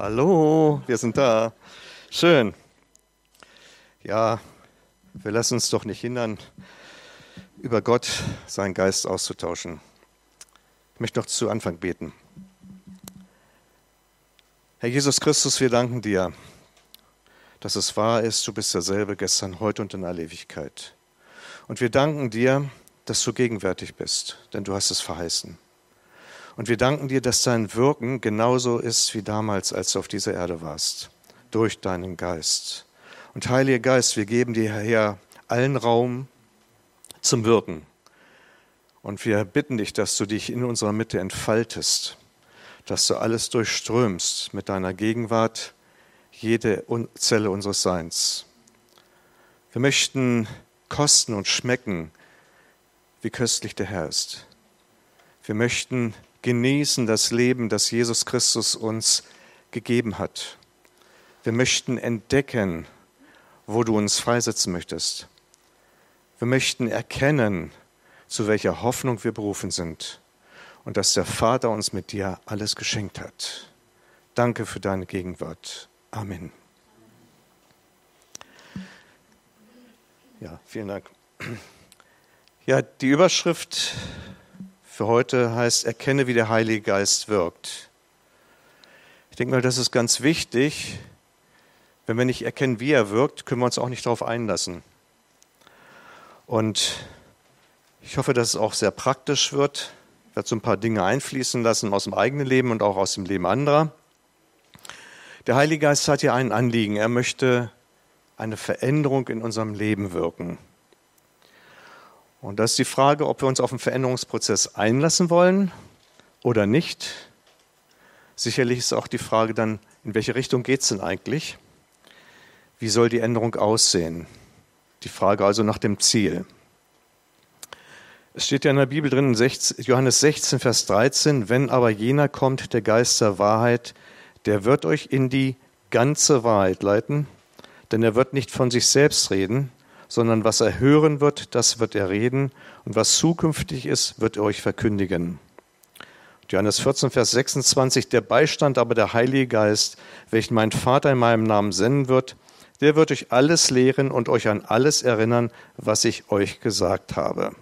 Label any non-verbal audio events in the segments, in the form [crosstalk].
Hallo, wir sind da. Schön. Ja, wir lassen uns doch nicht hindern, über Gott seinen Geist auszutauschen. Ich möchte noch zu Anfang beten. Herr Jesus Christus, wir danken dir, dass es wahr ist, du bist derselbe gestern, heute und in aller Ewigkeit. Und wir danken dir, dass du gegenwärtig bist, denn du hast es verheißen. Und wir danken dir, dass dein Wirken genauso ist wie damals, als du auf dieser Erde warst, durch deinen Geist. Und Heiliger Geist, wir geben dir, Herr, allen Raum zum Wirken. Und wir bitten dich, dass du dich in unserer Mitte entfaltest, dass du alles durchströmst mit deiner Gegenwart, jede Zelle unseres Seins. Wir möchten kosten und schmecken, wie köstlich der Herr ist. Wir möchten genießen das Leben, das Jesus Christus uns gegeben hat. Wir möchten entdecken, wo du uns freisetzen möchtest. Wir möchten erkennen, zu welcher Hoffnung wir berufen sind und dass der Vater uns mit dir alles geschenkt hat. Danke für deine Gegenwart. Amen. Ja, vielen Dank. Ja, die Überschrift für heute heißt, erkenne, wie der Heilige Geist wirkt. Ich denke mal, das ist ganz wichtig. Wenn wir nicht erkennen, wie er wirkt, können wir uns auch nicht darauf einlassen. Und ich hoffe, dass es auch sehr praktisch wird. Ich werde so ein paar Dinge einfließen lassen aus dem eigenen Leben und auch aus dem Leben anderer. Der Heilige Geist hat hier ein Anliegen. Er möchte eine Veränderung in unserem Leben wirken. Und das ist die Frage, ob wir uns auf einen Veränderungsprozess einlassen wollen oder nicht. Sicherlich ist auch die Frage dann, in welche Richtung geht es denn eigentlich? Wie soll die Änderung aussehen? Die Frage also nach dem Ziel. Es steht ja in der Bibel drin, in Johannes 16, Vers 13, wenn aber jener kommt, der Geist der Wahrheit, der wird euch in die ganze Wahrheit leiten, denn er wird nicht von sich selbst reden, sondern was er hören wird, das wird er reden und was zukünftig ist, wird er euch verkündigen. Johannes 14, Vers 26, der Beistand aber der Heilige Geist, welchen mein Vater in meinem Namen senden wird, der wird euch alles lehren und euch an alles erinnern, was ich euch gesagt habe.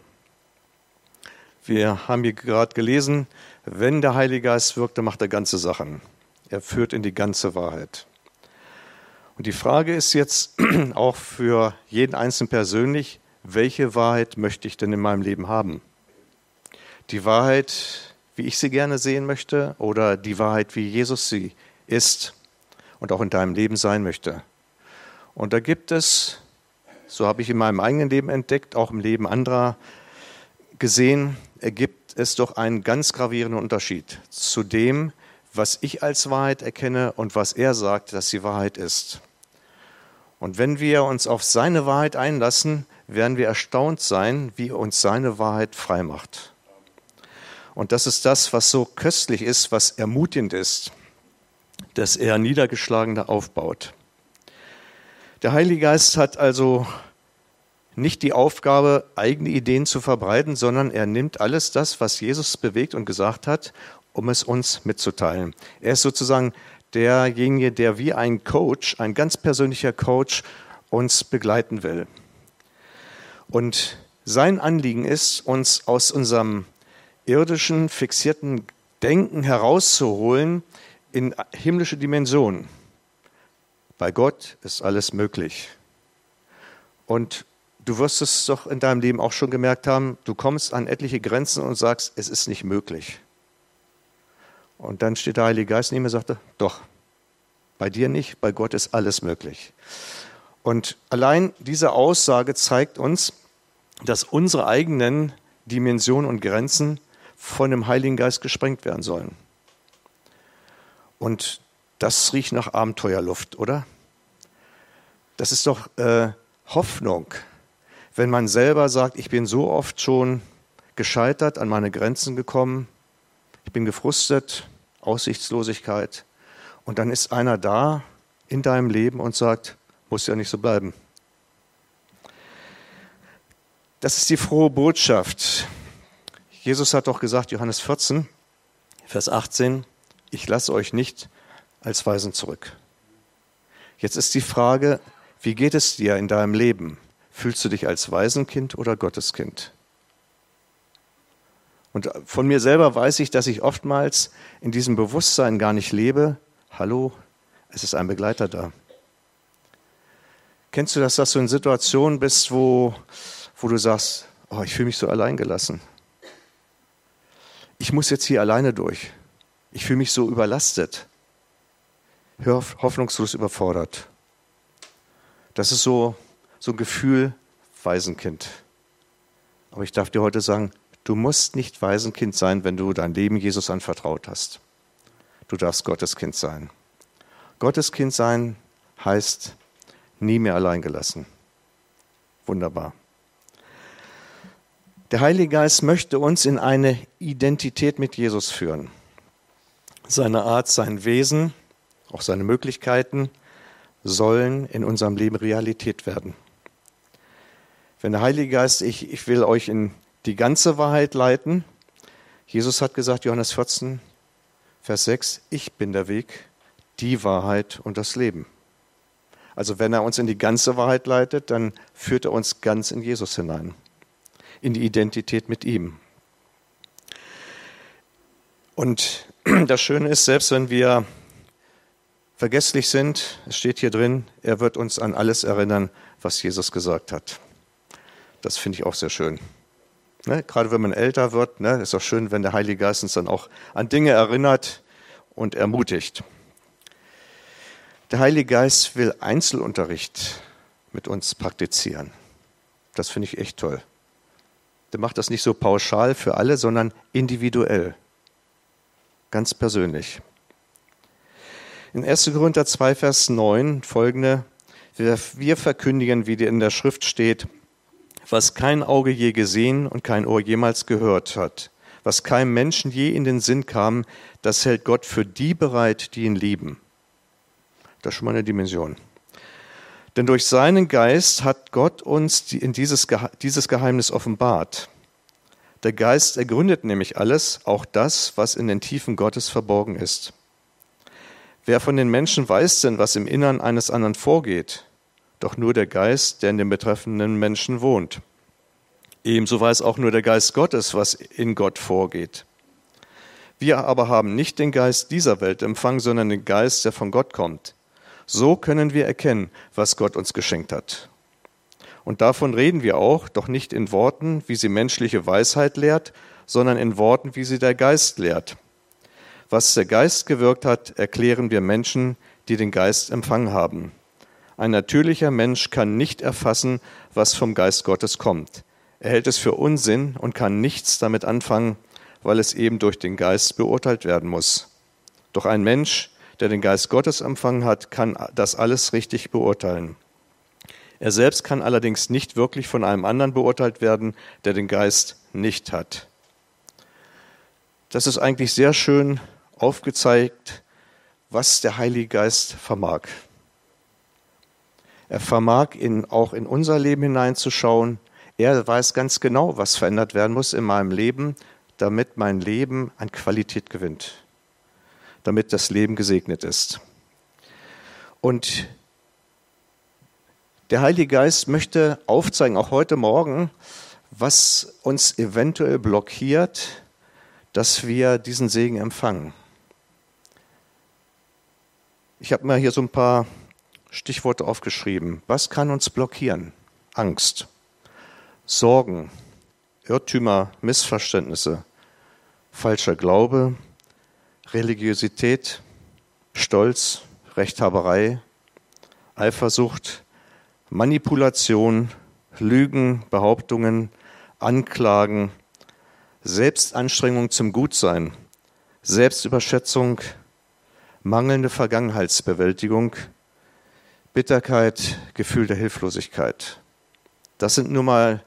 Wir haben hier gerade gelesen, wenn der Heilige Geist wirkt, dann macht er ganze Sachen. Er führt in die ganze Wahrheit. Und die Frage ist jetzt [clears throat] auch für jeden Einzelnen persönlich, welche Wahrheit möchte ich denn in meinem Leben haben? Die Wahrheit, wie ich sie gerne sehen möchte, oder die Wahrheit, wie Jesus sie ist und auch in deinem Leben sein möchte? Und da gibt es, so habe ich in meinem eigenen Leben entdeckt, auch im Leben anderer gesehen, ergibt es doch einen ganz gravierenden Unterschied zu dem, was ich als Wahrheit erkenne und was er sagt, dass die Wahrheit ist. Und wenn wir uns auf seine Wahrheit einlassen, werden wir erstaunt sein, wie uns seine Wahrheit frei macht. Und das ist das, was so köstlich ist, was ermutigend ist, dass er Niedergeschlagene aufbaut. Der Heilige Geist hat also nicht die Aufgabe, eigene Ideen zu verbreiten, sondern er nimmt alles das, was Jesus bewegt und gesagt hat, um es uns mitzuteilen. Er ist sozusagen derjenige, der wie ein Coach, ein ganz persönlicher Coach, uns begleiten will. Und sein Anliegen ist, uns aus unserem irdischen, fixierten Denken herauszuholen in himmlische Dimensionen. Bei Gott ist alles möglich. Und du wirst es doch in deinem Leben auch schon gemerkt haben, du kommst an etliche Grenzen und sagst, es ist nicht möglich. Und dann steht der Heilige Geist neben mir und sagte, doch, bei dir nicht, bei Gott ist alles möglich. Und allein diese Aussage zeigt uns, dass unsere eigenen Dimensionen und Grenzen von dem Heiligen Geist gesprengt werden sollen. Und Das riecht nach Abenteuerluft, oder? Das ist doch äh, Hoffnung, wenn man selber sagt, ich bin so oft schon gescheitert, an meine Grenzen gekommen, ich bin gefrustet, Aussichtslosigkeit. Und dann ist einer da in deinem Leben und sagt, muss ja nicht so bleiben. Das ist die frohe Botschaft. Jesus hat doch gesagt, Johannes 14, Vers 18, ich lasse euch nicht als Weisen zurück. Jetzt ist die Frage, wie geht es dir in deinem Leben? Fühlst du dich als Waisenkind oder Gotteskind? Und von mir selber weiß ich, dass ich oftmals in diesem Bewusstsein gar nicht lebe. Hallo, es ist ein Begleiter da. Kennst du das, dass du in Situationen bist, wo wo du sagst, oh, ich fühle mich so alleingelassen. Ich muss jetzt hier alleine durch. Ich fühle mich so überlastet. Hoffnungslos überfordert. Das ist so, so ein Gefühl Waisenkind. Aber ich darf dir heute sagen, du musst nicht Waisenkind sein, wenn du dein Leben Jesus anvertraut hast. Du darfst Gottes Kind sein. Gottes Kind sein heißt nie mehr alleingelassen. Wunderbar. Der Heilige Geist möchte uns in eine Identität mit Jesus führen. Seine Art, sein Wesen, auch seine Möglichkeiten sollen in unserem Leben Realität werden. Wenn der Heilige Geist, ich, ich will euch in die ganze Wahrheit leiten, Jesus hat gesagt, Johannes 14, Vers 6, ich bin der Weg, die Wahrheit und das Leben. Also wenn er uns in die ganze Wahrheit leitet, dann führt er uns ganz in Jesus hinein in die Identität mit ihm. Und [clears throat] das Schöne ist, selbst wenn wir vergesslich sind, es steht hier drin, er wird uns an alles erinnern, was Jesus gesagt hat. Das finde ich auch sehr schön. Ne? Gerade wenn man älter wird, ne, ist auch schön, wenn der Heilige Geist uns dann auch an Dinge erinnert und ermutigt. Der Heilige Geist will Einzelunterricht mit uns praktizieren. Das finde ich echt toll der macht das nicht so pauschal für alle, sondern individuell, ganz persönlich. In 1. Korinther 2, Vers 9 folgende, wir verkündigen, wie in der Schrift steht, was kein Auge je gesehen und kein Ohr jemals gehört hat, was keinem Menschen je in den Sinn kam, das hält Gott für die bereit, die ihn lieben. Das ist schon mal eine Dimension. Denn durch seinen Geist hat Gott uns in dieses, dieses Geheimnis offenbart. Der Geist ergründet nämlich alles, auch das, was in den Tiefen Gottes verborgen ist. Wer von den Menschen weiß denn, was im Innern eines anderen vorgeht? Doch nur der Geist, der in dem betreffenden Menschen wohnt. Ebenso weiß auch nur der Geist Gottes, was in Gott vorgeht. Wir aber haben nicht den Geist dieser Welt empfangen, sondern den Geist, der von Gott kommt so können wir erkennen, was Gott uns geschenkt hat. Und davon reden wir auch, doch nicht in Worten, wie sie menschliche Weisheit lehrt, sondern in Worten, wie sie der Geist lehrt. Was der Geist gewirkt hat, erklären wir Menschen, die den Geist empfangen haben. Ein natürlicher Mensch kann nicht erfassen, was vom Geist Gottes kommt. Er hält es für Unsinn und kann nichts damit anfangen, weil es eben durch den Geist beurteilt werden muss. Doch ein Mensch, der den Geist Gottes empfangen hat, kann das alles richtig beurteilen. Er selbst kann allerdings nicht wirklich von einem anderen beurteilt werden, der den Geist nicht hat. Das ist eigentlich sehr schön aufgezeigt, was der Heilige Geist vermag. Er vermag in, auch in unser Leben hineinzuschauen. Er weiß ganz genau, was verändert werden muss in meinem Leben, damit mein Leben an Qualität gewinnt damit das Leben gesegnet ist. Und der Heilige Geist möchte aufzeigen, auch heute Morgen, was uns eventuell blockiert, dass wir diesen Segen empfangen. Ich habe mir hier so ein paar Stichworte aufgeschrieben. Was kann uns blockieren? Angst, Sorgen, Irrtümer, Missverständnisse, falscher Glaube, Religiosität, Stolz, Rechthaberei, Eifersucht, Manipulation, Lügen, Behauptungen, Anklagen, Selbstanstrengung zum Gutsein, Selbstüberschätzung, mangelnde Vergangenheitsbewältigung, Bitterkeit, Gefühl der Hilflosigkeit. Das sind nur mal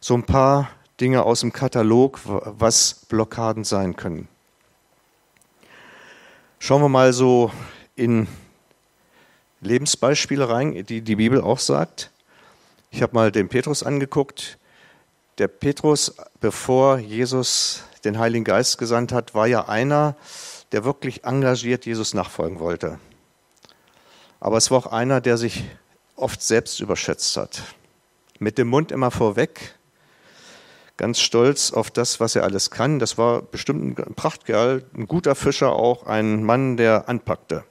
so ein paar Dinge aus dem Katalog, was Blockaden sein können. Schauen wir mal so in Lebensbeispiele rein, die die Bibel auch sagt. Ich habe mal den Petrus angeguckt. Der Petrus, bevor Jesus den Heiligen Geist gesandt hat, war ja einer, der wirklich engagiert Jesus nachfolgen wollte. Aber es war auch einer, der sich oft selbst überschätzt hat. Mit dem Mund immer vorweg, ganz stolz auf das, was er alles kann. Das war bestimmt ein Prachtkerl, ein guter Fischer auch, ein Mann, der anpackte.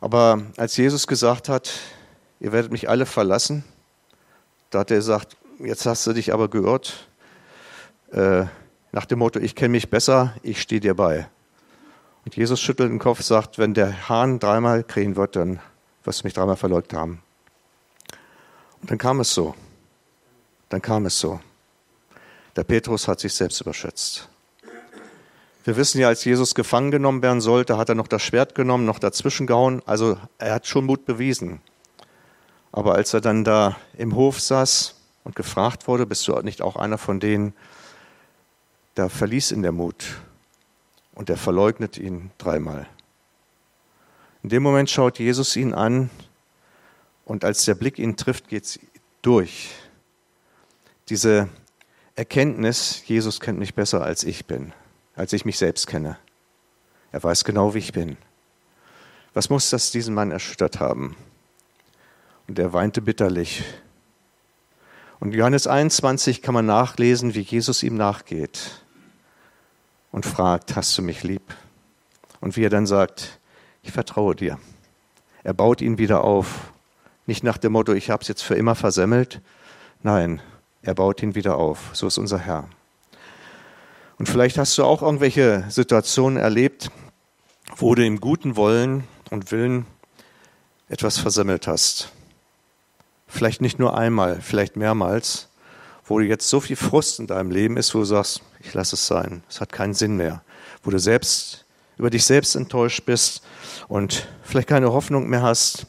Aber als Jesus gesagt hat, ihr werdet mich alle verlassen, da hat er gesagt, jetzt hast du dich aber geirrt, äh, nach dem Motto, ich kenne mich besser, ich stehe dir bei. Und Jesus schüttelt den Kopf, sagt, wenn der Hahn dreimal krähen wird, dann wirst du mich dreimal verleugnet haben. Und dann kam es so. Dann kam es so. Der Petrus hat sich selbst überschätzt. Wir wissen ja, als Jesus gefangen genommen werden sollte, hat er noch das Schwert genommen, noch dazwischen gehauen. Also er hat schon Mut bewiesen. Aber als er dann da im Hof saß und gefragt wurde, bist du nicht auch einer von denen, da verließ ihn der Mut und er verleugnet ihn dreimal. In dem Moment schaut Jesus ihn an und als der Blick ihn trifft, geht es durch. Diese Erkenntnis, Jesus kennt mich besser als ich bin, als ich mich selbst kenne. Er weiß genau, wie ich bin. Was muss das diesen Mann erschüttert haben? Und er weinte bitterlich. Und Johannes 21 kann man nachlesen, wie Jesus ihm nachgeht und fragt, hast du mich lieb? Und wie er dann sagt, ich vertraue dir. Er baut ihn wieder auf. Nicht nach dem Motto, ich habe es jetzt für immer versemmelt. Nein, er baut ihn wieder auf. So ist unser Herr. Und vielleicht hast du auch irgendwelche Situationen erlebt, wo du im guten Wollen und Willen etwas versemmelt hast. Vielleicht nicht nur einmal, vielleicht mehrmals wo jetzt so viel Frust in deinem Leben ist, wo du sagst, ich lasse es sein, es hat keinen Sinn mehr, wo du selbst über dich selbst enttäuscht bist und vielleicht keine Hoffnung mehr hast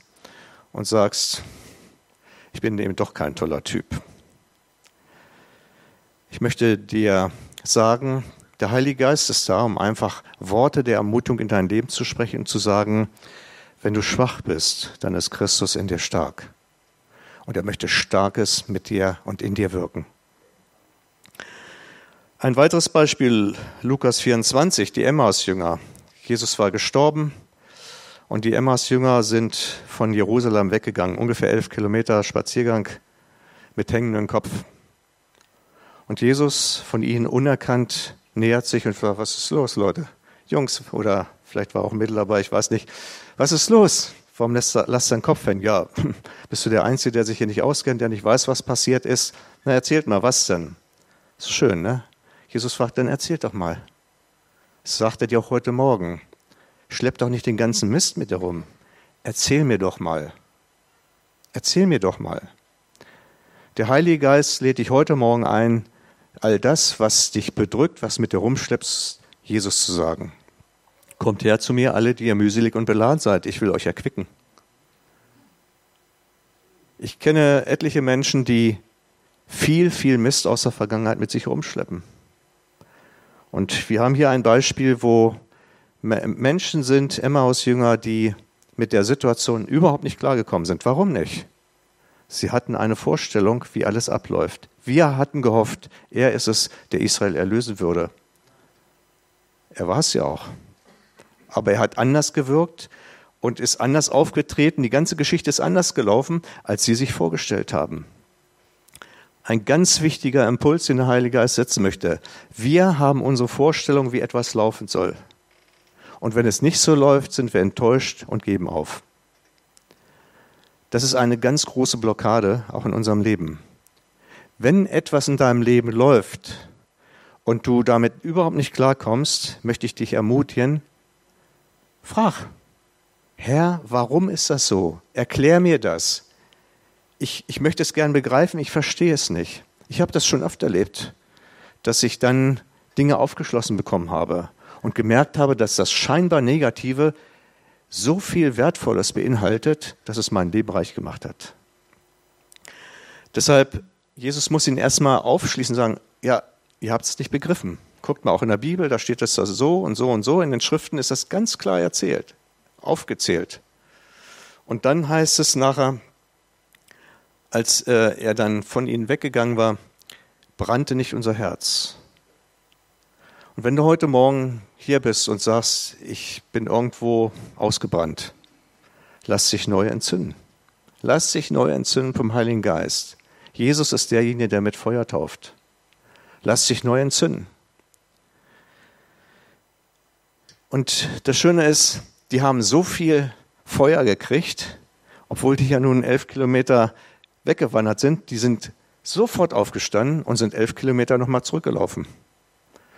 und sagst, ich bin eben doch kein toller Typ. Ich möchte dir sagen, der Heilige Geist ist da, um einfach Worte der Ermutung in dein Leben zu sprechen und zu sagen, wenn du schwach bist, dann ist Christus in dir stark und er möchte Starkes mit dir und in dir wirken. Ein weiteres Beispiel, Lukas 24, die Emmaus-Jünger. Jesus war gestorben und die Emmaus-Jünger sind von Jerusalem weggegangen, ungefähr elf Kilometer Spaziergang mit hängendem Kopf. Und Jesus von ihnen unerkannt nähert sich und fragt, was ist los, Leute? Jungs, oder vielleicht war auch ein Mädel dabei, ich weiß nicht. Was ist los? Warum lässt, lasst deinen Kopf hängen? Ja, [laughs] bist du der Einzige, der sich hier nicht auskennt, der nicht weiß, was passiert ist? Na, erzählt mal, was denn? Ist schön, ne? Jesus fragt, dann erzählt doch mal. Das sagt er dir auch heute Morgen. Schlepp doch nicht den ganzen Mist mit dir rum. Erzähl mir doch mal. Erzähl mir doch mal. Der Heilige Geist lädt dich heute Morgen ein, all das, was dich bedrückt, was mit dir rumschleppst, Jesus zu sagen. Kommt her zu mir, alle, die ihr mühselig und beladen seid, ich will euch erquicken. Ich kenne etliche Menschen, die viel, viel Mist aus der Vergangenheit mit sich rumschleppen. Und wir haben hier ein Beispiel, wo Menschen sind, Emmaus-Jünger, die mit der Situation überhaupt nicht klargekommen sind. Warum nicht? Sie hatten eine Vorstellung, wie alles abläuft. Wir hatten gehofft, er ist es, der Israel erlösen würde. Er war es ja auch aber er hat anders gewirkt und ist anders aufgetreten. Die ganze Geschichte ist anders gelaufen, als sie sich vorgestellt haben. Ein ganz wichtiger Impuls, den der Heilige Geist setzen möchte. Wir haben unsere Vorstellung, wie etwas laufen soll. Und wenn es nicht so läuft, sind wir enttäuscht und geben auf. Das ist eine ganz große Blockade, auch in unserem Leben. Wenn etwas in deinem Leben läuft und du damit überhaupt nicht klarkommst, möchte ich dich ermutigen, Frag, Herr, warum ist das so? Erklär mir das. Ich, ich möchte es gern begreifen, ich verstehe es nicht. Ich habe das schon oft erlebt, dass ich dann Dinge aufgeschlossen bekommen habe. und gemerkt habe, dass das scheinbar Negative so viel Wertvolles beinhaltet, dass es mein Leben reich gemacht hat. Deshalb, Jesus muss ihn erstmal aufschließen und sagen, ja, ihr habt es nicht begriffen. Guckt mal auch in der Bibel, da steht das so und so und so. In den Schriften ist das ganz klar erzählt, aufgezählt. Und dann heißt es nachher, als äh, er dann von ihnen weggegangen war, brannte nicht unser Herz. Und wenn du heute Morgen hier bist und sagst, ich bin irgendwo ausgebrannt, lass dich neu entzünden. Lass dich neu entzünden vom Heiligen Geist. Jesus ist derjenige, der mit Feuer tauft. Lass dich neu entzünden. Und das Schöne ist, die haben so viel Feuer gekriegt, obwohl die ja nun elf Kilometer weggewandert sind. Die sind sofort aufgestanden und sind elf Kilometer nochmal zurückgelaufen,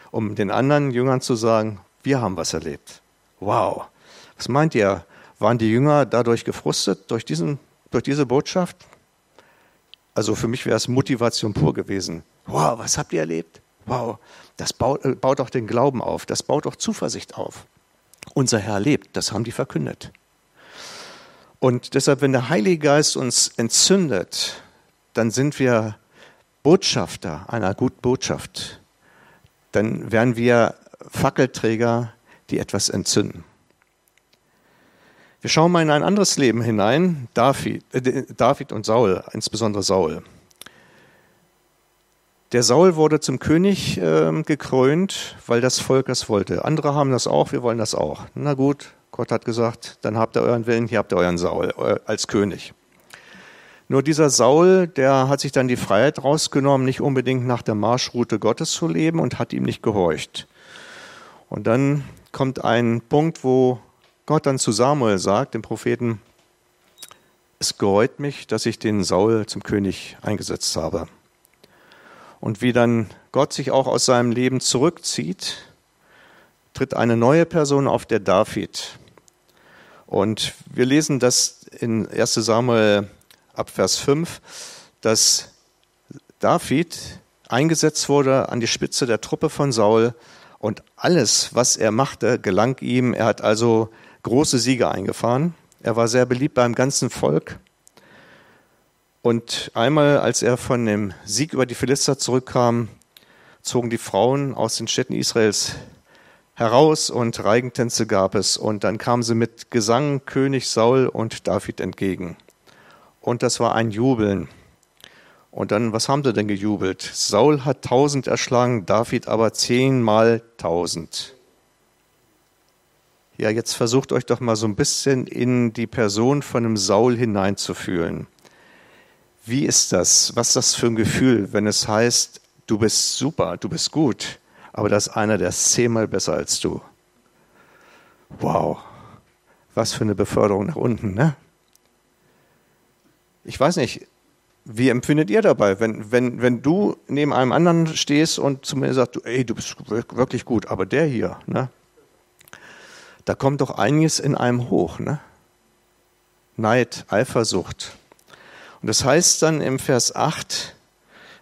um den anderen Jüngern zu sagen, wir haben was erlebt. Wow. Was meint ihr? Waren die Jünger dadurch gefrustet, durch, diesen, durch diese Botschaft? Also für mich wäre es Motivation pur gewesen. Wow, was habt ihr erlebt? Wow, das baut, äh, baut auch den Glauben auf, das baut auch Zuversicht auf. Unser Herr lebt, das haben die verkündet. Und deshalb, wenn der Heilige Geist uns entzündet, dann sind wir Botschafter einer guten Botschaft. Dann werden wir Fackelträger, die etwas entzünden. Wir schauen mal in ein anderes Leben hinein, David, äh, David und Saul, insbesondere Saul. Der Saul wurde zum König äh, gekrönt, weil das Volk das wollte. Andere haben das auch, wir wollen das auch. Na gut, Gott hat gesagt, dann habt ihr euren Willen, hier habt ihr euren Saul äh, als König. Nur dieser Saul, der hat sich dann die Freiheit rausgenommen, nicht unbedingt nach der Marschroute Gottes zu leben und hat ihm nicht gehorcht. Und dann kommt ein Punkt, wo Gott dann zu Samuel sagt, dem Propheten, es gereut mich, dass ich den Saul zum König eingesetzt habe. Und wie dann Gott sich auch aus seinem Leben zurückzieht, tritt eine neue Person auf, der David. Und wir lesen das in 1 Samuel ab Vers 5, dass David eingesetzt wurde an die Spitze der Truppe von Saul und alles, was er machte, gelang ihm. Er hat also große Siege eingefahren. Er war sehr beliebt beim ganzen Volk. Und einmal, als er von dem Sieg über die Philister zurückkam, zogen die Frauen aus den Städten Israels heraus und Reigentänze gab es. Und dann kamen sie mit Gesang König Saul und David entgegen. Und das war ein Jubeln. Und dann, was haben sie denn gejubelt? Saul hat tausend erschlagen, David aber zehnmal tausend. Ja, jetzt versucht euch doch mal so ein bisschen in die Person von einem Saul hineinzufühlen. Wie ist das? Was ist das für ein Gefühl, wenn es heißt, du bist super, du bist gut, aber da ist einer, der ist zehnmal besser als du. Wow, was für eine Beförderung nach unten, ne? Ich weiß nicht, wie empfindet ihr dabei, wenn, wenn, wenn du neben einem anderen stehst und zu mir sagst, ey, du bist wirklich gut, aber der hier, ne? Da kommt doch einiges in einem hoch, ne? Neid, Eifersucht. Und das heißt dann im Vers 8,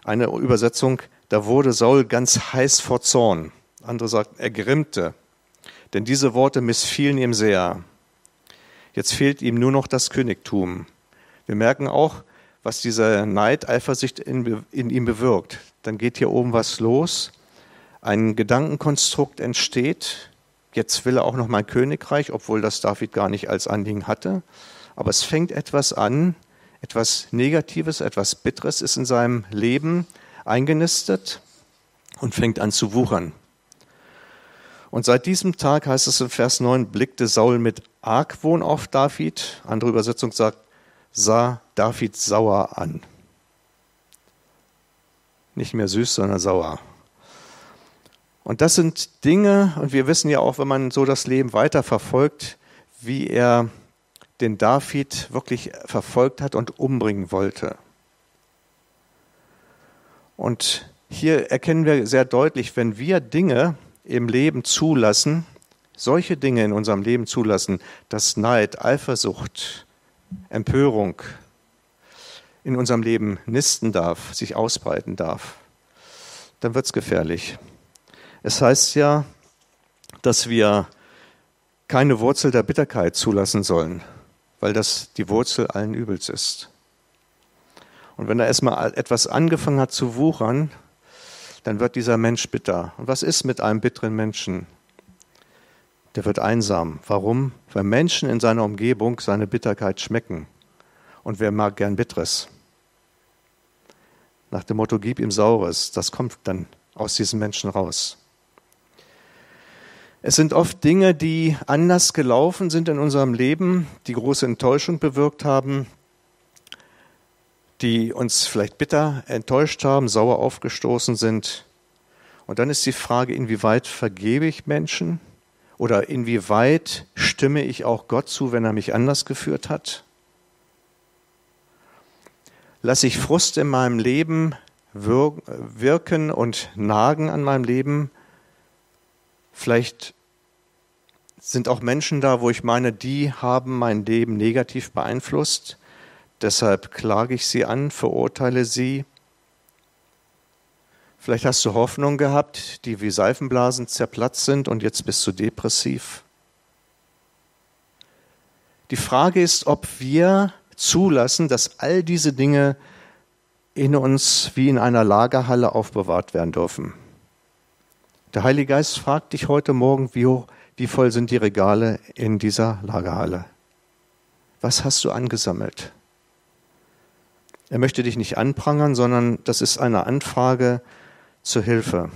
eine Übersetzung, da wurde Saul ganz heiß vor Zorn. Andere sagt, er grimmte. Denn diese Worte missfielen ihm sehr. Jetzt fehlt ihm nur noch das Königtum. Wir merken auch, was dieser Neid, Eifersucht in, in ihm bewirkt. Dann geht hier oben was los. Ein Gedankenkonstrukt entsteht. Jetzt will er auch noch mein Königreich, obwohl das David gar nicht als Anliegen hatte. Aber es fängt etwas an, etwas Negatives, etwas Bitteres ist in seinem Leben eingenistet und fängt an zu wuchern. Und seit diesem Tag heißt es in Vers 9, blickte Saul mit Argwohn auf David. Andere Übersetzung sagt, sah David sauer an. Nicht mehr süß, sondern sauer. Und das sind Dinge, und wir wissen ja auch, wenn man so das Leben weiterverfolgt, wie er den David wirklich verfolgt hat und umbringen wollte. Und hier erkennen wir sehr deutlich, wenn wir Dinge im Leben zulassen, solche Dinge in unserem Leben zulassen, dass Neid, Eifersucht, Empörung in unserem Leben nisten darf, sich ausbreiten darf, dann wird es gefährlich. Es heißt ja, dass wir keine Wurzel der Bitterkeit zulassen sollen, weil das die Wurzel allen Übels ist. Und wenn da erstmal etwas angefangen hat zu wuchern, dann wird dieser Mensch bitter. Und was ist mit einem bitteren Menschen? Der wird einsam. Warum? Weil Menschen in seiner Umgebung seine Bitterkeit schmecken. Und wer mag gern Bitteres? Nach dem Motto, gib ihm Saures. Das kommt dann aus diesem Menschen raus. Es sind oft Dinge, die anders gelaufen sind in unserem Leben, die große Enttäuschung bewirkt haben, die uns vielleicht bitter enttäuscht haben, sauer aufgestoßen sind. Und dann ist die Frage, inwieweit vergebe ich Menschen oder inwieweit stimme ich auch Gott zu, wenn er mich anders geführt hat? Lasse ich Frust in meinem Leben wirken und nagen an meinem Leben? Vielleicht sind auch Menschen da, wo ich meine, die haben mein Leben negativ beeinflusst. Deshalb klage ich sie an, verurteile sie. Vielleicht hast du Hoffnung gehabt, die wie Seifenblasen zerplatzt sind und jetzt bist du depressiv. Die Frage ist, ob wir zulassen, dass all diese Dinge in uns wie in einer Lagerhalle aufbewahrt werden dürfen. Der Heilige Geist fragt dich heute Morgen, wie, wie voll sind die Regale in dieser Lagerhalle? Was hast du angesammelt? Er möchte dich nicht anprangern, sondern das ist eine Anfrage zur Hilfe.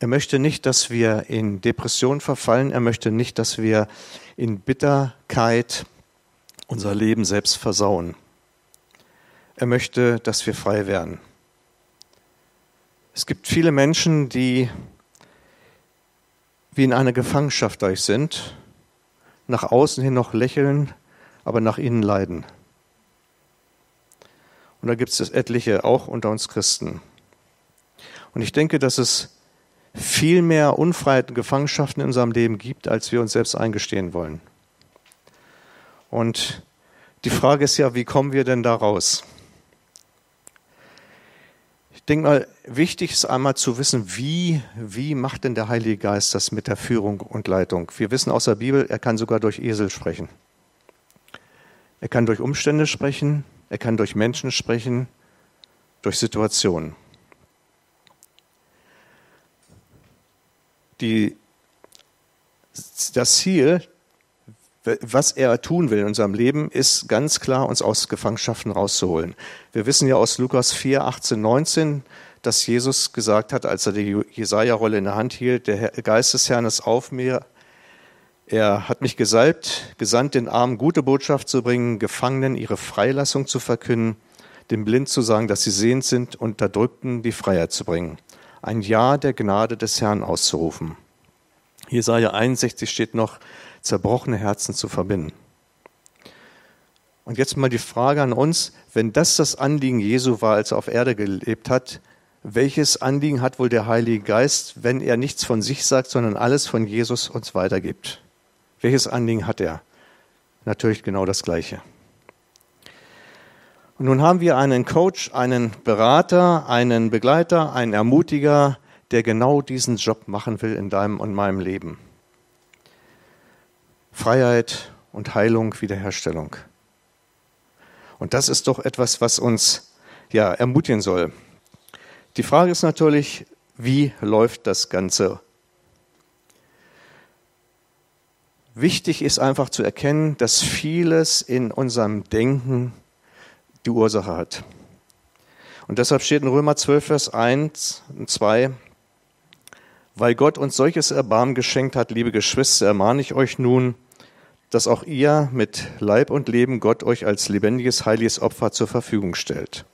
Er möchte nicht, dass wir in Depression verfallen. Er möchte nicht, dass wir in Bitterkeit unser Leben selbst versauen. Er möchte, dass wir frei werden. Es gibt viele Menschen, die wie in einer Gefangenschaft euch sind, nach außen hin noch lächeln, aber nach innen leiden. Und da gibt es etliche auch unter uns Christen. Und ich denke, dass es viel mehr Unfreiheit und Gefangenschaften in unserem Leben gibt, als wir uns selbst eingestehen wollen. Und die Frage ist ja, wie kommen wir denn da raus? Denke mal, wichtig ist einmal zu wissen, wie, wie macht denn der Heilige Geist das mit der Führung und Leitung? Wir wissen aus der Bibel, er kann sogar durch Esel sprechen. Er kann durch Umstände sprechen, er kann durch Menschen sprechen, durch Situationen. Die, das Ziel, was er tun will in unserem Leben, ist ganz klar, uns aus Gefangenschaften rauszuholen. Wir wissen ja aus Lukas 4, 18, 19, dass Jesus gesagt hat, als er die Jesaja-Rolle in der Hand hielt, der Geist des Herrn ist auf mir, er hat mich gesalbt, gesandt, den Armen gute Botschaft zu bringen, Gefangenen ihre Freilassung zu verkünden, dem Blind zu sagen, dass sie sehend sind, Unterdrückten die Freiheit zu bringen. Ein Ja der Gnade des Herrn auszurufen. Jesaja 61 steht noch, zerbrochene Herzen zu verbinden. Und jetzt mal die Frage an uns, wenn das das Anliegen Jesu war, als er auf Erde gelebt hat, welches Anliegen hat wohl der Heilige Geist, wenn er nichts von sich sagt, sondern alles von Jesus uns weitergibt? Welches Anliegen hat er? Natürlich genau das gleiche. Und nun haben wir einen Coach, einen Berater, einen Begleiter, einen Ermutiger, der genau diesen Job machen will in deinem und meinem Leben. Freiheit und Heilung, Wiederherstellung. Und das ist doch etwas, was uns ja ermutigen soll. Die Frage ist natürlich, wie läuft das Ganze Wichtig ist einfach zu erkennen, dass vieles in unserem Denken die Ursache hat. Und deshalb steht in Römer 12, Vers 1 und 2, weil Gott uns solches Erbarmen geschenkt hat, liebe Geschwister, ermahne ich euch nun, dass auch ihr mit Leib und Leben Gott euch als lebendiges, heiliges Opfer zur Verfügung stellt.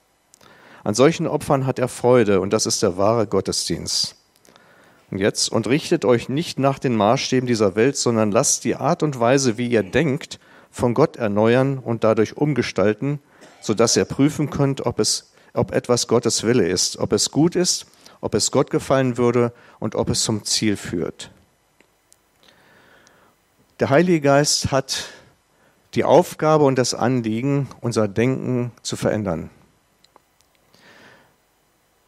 An solchen Opfern hat er Freude und das ist der wahre Gottesdienst. Und jetzt, und richtet euch nicht nach den Maßstäben dieser Welt, sondern lasst die Art und Weise, wie ihr denkt, von Gott erneuern und dadurch umgestalten, sodass ihr prüfen könnt, ob es, ob etwas Gottes Wille ist, ob es gut ist, ob es Gott gefallen würde und ob es zum Ziel führt. Der Heilige Geist hat die Aufgabe und das Anliegen, unser Denken zu verändern.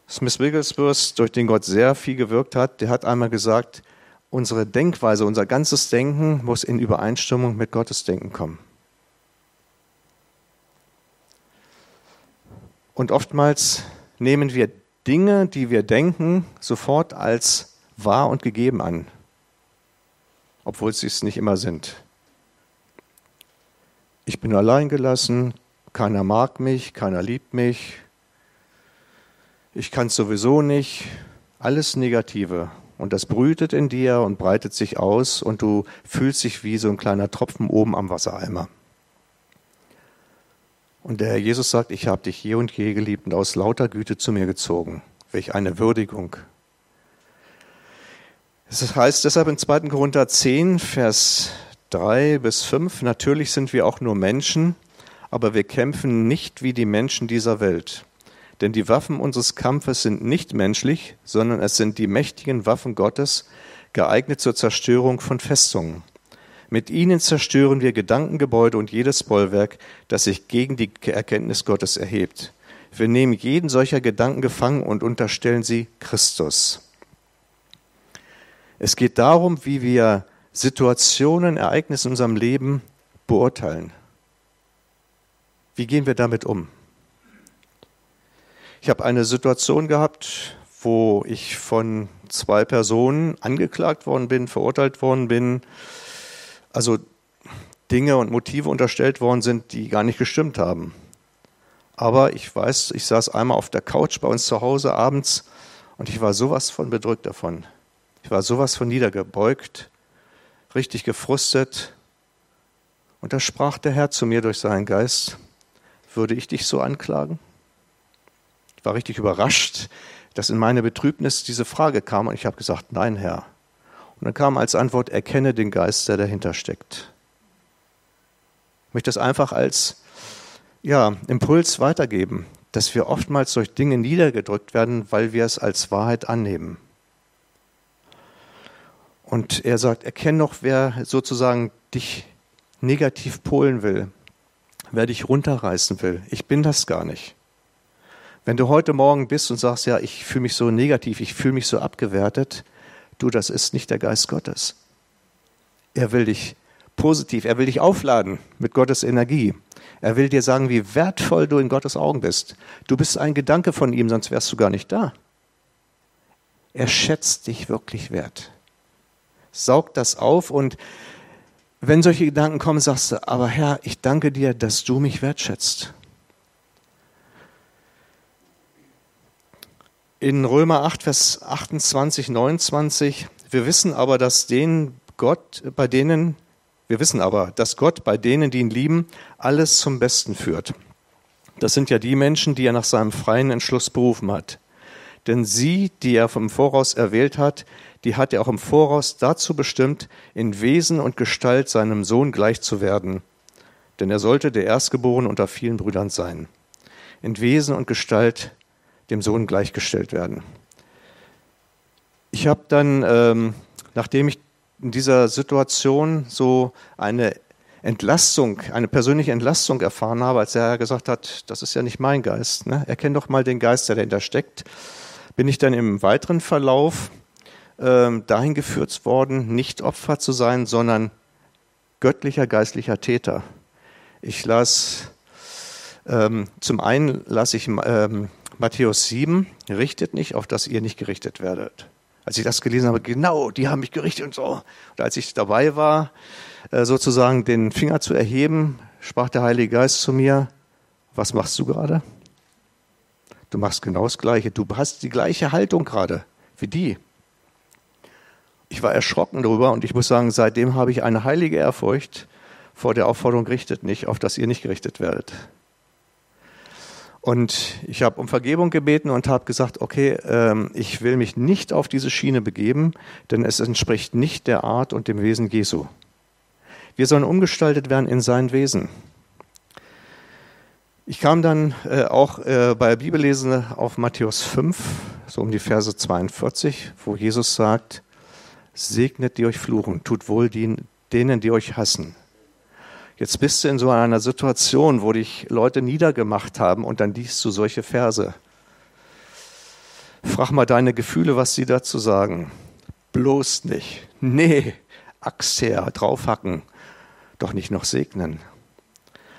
Smith Wigglesworth, durch den Gott sehr viel gewirkt hat, der hat einmal gesagt, unsere Denkweise, unser ganzes Denken muss in Übereinstimmung mit Gottes Denken kommen. Und oftmals nehmen wir Dinge, die wir denken, sofort als wahr und gegeben an, obwohl sie es nicht immer sind. Ich bin allein gelassen, keiner mag mich, keiner liebt mich, ich kann es sowieso nicht, alles Negative. Und das brütet in dir und breitet sich aus und du fühlst dich wie so ein kleiner Tropfen oben am Wassereimer. Und der Herr Jesus sagt, ich habe dich je und je geliebt und aus lauter Güte zu mir gezogen. Welch eine Würdigung. Es heißt deshalb in 2. Korinther 10, Vers 3 bis 5, natürlich sind wir auch nur Menschen, aber wir kämpfen nicht wie die Menschen dieser Welt. Denn die Waffen unseres Kampfes sind nicht menschlich, sondern es sind die mächtigen Waffen Gottes, geeignet zur Zerstörung von Festungen. Mit ihnen zerstören wir Gedankengebäude und jedes Bollwerk, das sich gegen die Erkenntnis Gottes erhebt. Wir nehmen jeden solcher Gedanken gefangen und unterstellen sie Christus. Es geht darum, wie wir Situationen, Ereignisse in unserem Leben beurteilen. Wie gehen wir damit um? Ich habe eine Situation gehabt, wo ich von zwei Personen angeklagt worden bin, verurteilt worden bin, also Dinge und Motive unterstellt worden sind, die gar nicht gestimmt haben. Aber ich weiß, ich saß einmal auf der Couch bei uns zu Hause abends und ich war sowas von bedrückt davon. Ich war sowas von niedergebeugt, richtig gefrustet. Und da sprach der Herr zu mir durch seinen Geist, würde ich dich so anklagen? Ich war richtig überrascht, dass in meine Betrübnis diese Frage kam und ich habe gesagt, nein, Herr. Und dann kam als Antwort, erkenne den Geist, der dahinter steckt. Ich möchte das einfach als ja, Impuls weitergeben, dass wir oftmals durch Dinge niedergedrückt werden, weil wir es als Wahrheit annehmen. Und er sagt, erkenne doch, wer sozusagen dich negativ polen will, wer dich runterreißen will. Ich bin das gar nicht. Wenn du heute Morgen bist und sagst, ja, ich fühle mich so negativ, ich fühle mich so abgewertet, du, das ist nicht der Geist Gottes. Er will dich positiv, er will dich aufladen mit Gottes Energie. Er will dir sagen, wie wertvoll du in Gottes Augen bist. Du bist ein Gedanke von ihm, sonst wärst du gar nicht da. Er schätzt dich wirklich wert. Saug das auf und wenn solche Gedanken kommen, sagst du, aber Herr, ich danke dir, dass du mich wertschätzt. in Römer 8, Vers 28, 29, wir wissen aber, dass denen Gott, bei denen, wir wissen aber, dass Gott bei denen, die ihn lieben, alles zum Besten führt. Das sind ja die Menschen, die er nach seinem freien Entschluss berufen hat. Denn sie, die er vom Voraus erwählt hat, die hat er auch im Voraus dazu bestimmt, in Wesen und Gestalt seinem Sohn gleich zu werden. Denn er sollte der Erstgeborene unter vielen Brüdern sein. In Wesen und Gestalt dem Sohn gleichgestellt werden. Ich habe dann, ähm, nachdem ich in dieser Situation so eine Entlastung, eine persönliche Entlastung erfahren habe, als er gesagt hat, das ist ja nicht mein Geist, ne? erkenn doch mal den Geist, der dahinter steckt, bin ich dann im weiteren Verlauf dahin geführt worden, nicht Opfer zu sein, sondern göttlicher geistlicher Täter. Ich las, ähm, zum einen las ich ähm, Matthäus 7, richtet nicht, auf dass ihr nicht gerichtet werdet. Als ich das gelesen habe, genau, die haben mich gerichtet und so. Und als ich dabei war, äh, sozusagen den Finger zu erheben, sprach der Heilige Geist zu mir, was machst du gerade? Du machst genau das Gleiche. Du hast die gleiche Haltung gerade wie die. Ich war erschrocken darüber und ich muss sagen, seitdem habe ich eine heilige Ehrfurcht vor der Aufforderung, richtet nicht, auf dass ihr nicht gerichtet werdet. Und ich habe um Vergebung gebeten und habe gesagt, okay, ähm, ich will mich nicht auf diese Schiene begeben, denn es entspricht nicht der Art und dem Wesen Jesu. Wir sollen umgestaltet werden in sein Wesen. Ich kam dann äh, auch äh, bei Bibellesen auf Matthäus 5, so um die Verse 42, wo Jesus sagt, segnet die euch fluchen, tut wohl denen, die euch hassen. Jetzt bist du in so einer Situation, wo dich Leute niedergemacht haben und dann liest du solche Verse. Frag mal deine Gefühle, was sie dazu sagen. Bloß nicht. Nee, Axt her, draufhacken. Doch nicht noch segnen.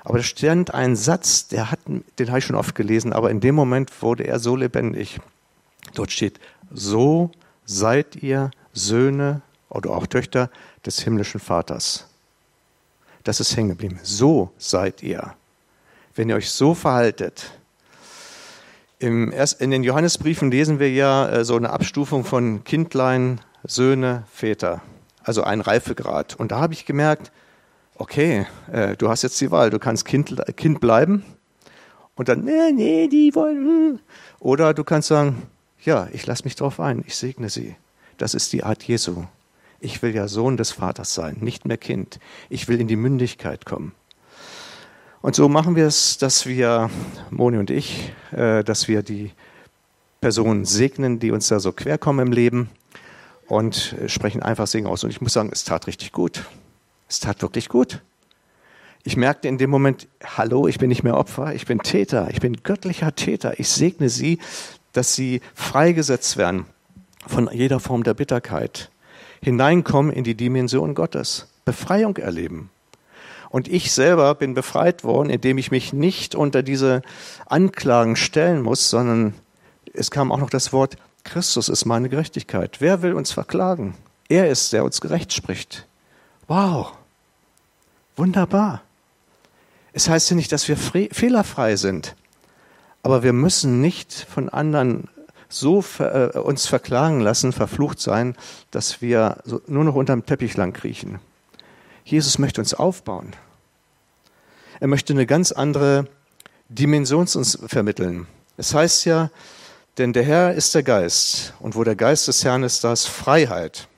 Aber da stand ein Satz, der hat, den habe ich schon oft gelesen, aber in dem Moment wurde er so lebendig. Dort steht, so seid ihr Söhne oder auch Töchter des himmlischen Vaters. Das ist hängen geblieben. So seid ihr. Wenn ihr euch so verhaltet. In den Johannesbriefen lesen wir ja äh, so eine Abstufung von Kindlein, Söhne, Väter. Also ein Reifegrad. Und da habe ich gemerkt, okay, äh, du hast jetzt die Wahl. Du kannst Kind, kind bleiben und dann, nee, nee, die wollen. Hm. Oder du kannst sagen, ja, ich lasse mich drauf ein, ich segne sie. Das ist die Art Jesu. Ich will ja Sohn des Vaters sein, nicht mehr Kind. Ich will in die Mündigkeit kommen. Und so machen wir es, dass wir, Moni und ich, äh, dass wir die Personen segnen, die uns da so quer kommen im Leben und äh, sprechen einfach Segen aus. Und ich muss sagen, es tat richtig gut. Es tat wirklich gut. Ich merkte in dem Moment, hallo, ich bin nicht mehr Opfer, ich bin Täter, ich bin göttlicher Täter. Ich segne sie, dass sie freigesetzt werden von jeder Form der Bitterkeit, hineinkommen in die Dimension Gottes, Befreiung erleben. Und ich selber bin befreit worden, indem ich mich nicht unter diese Anklagen stellen muss, sondern es kam auch noch das Wort, Christus ist meine Gerechtigkeit. Wer will uns verklagen? Er ist, der uns gerecht spricht. Wow, wunderbar. Es heißt ja nicht, dass wir fehlerfrei sind, aber wir müssen nicht von anderen so ver, äh, uns verklagen lassen, verflucht sein, dass wir so nur noch unterm Teppich lang kriechen. Jesus möchte uns aufbauen. Er möchte eine ganz andere Dimension uns vermitteln. Es heißt ja, denn der Herr ist der Geist und wo der Geist des Herrn ist, da ist Freiheit.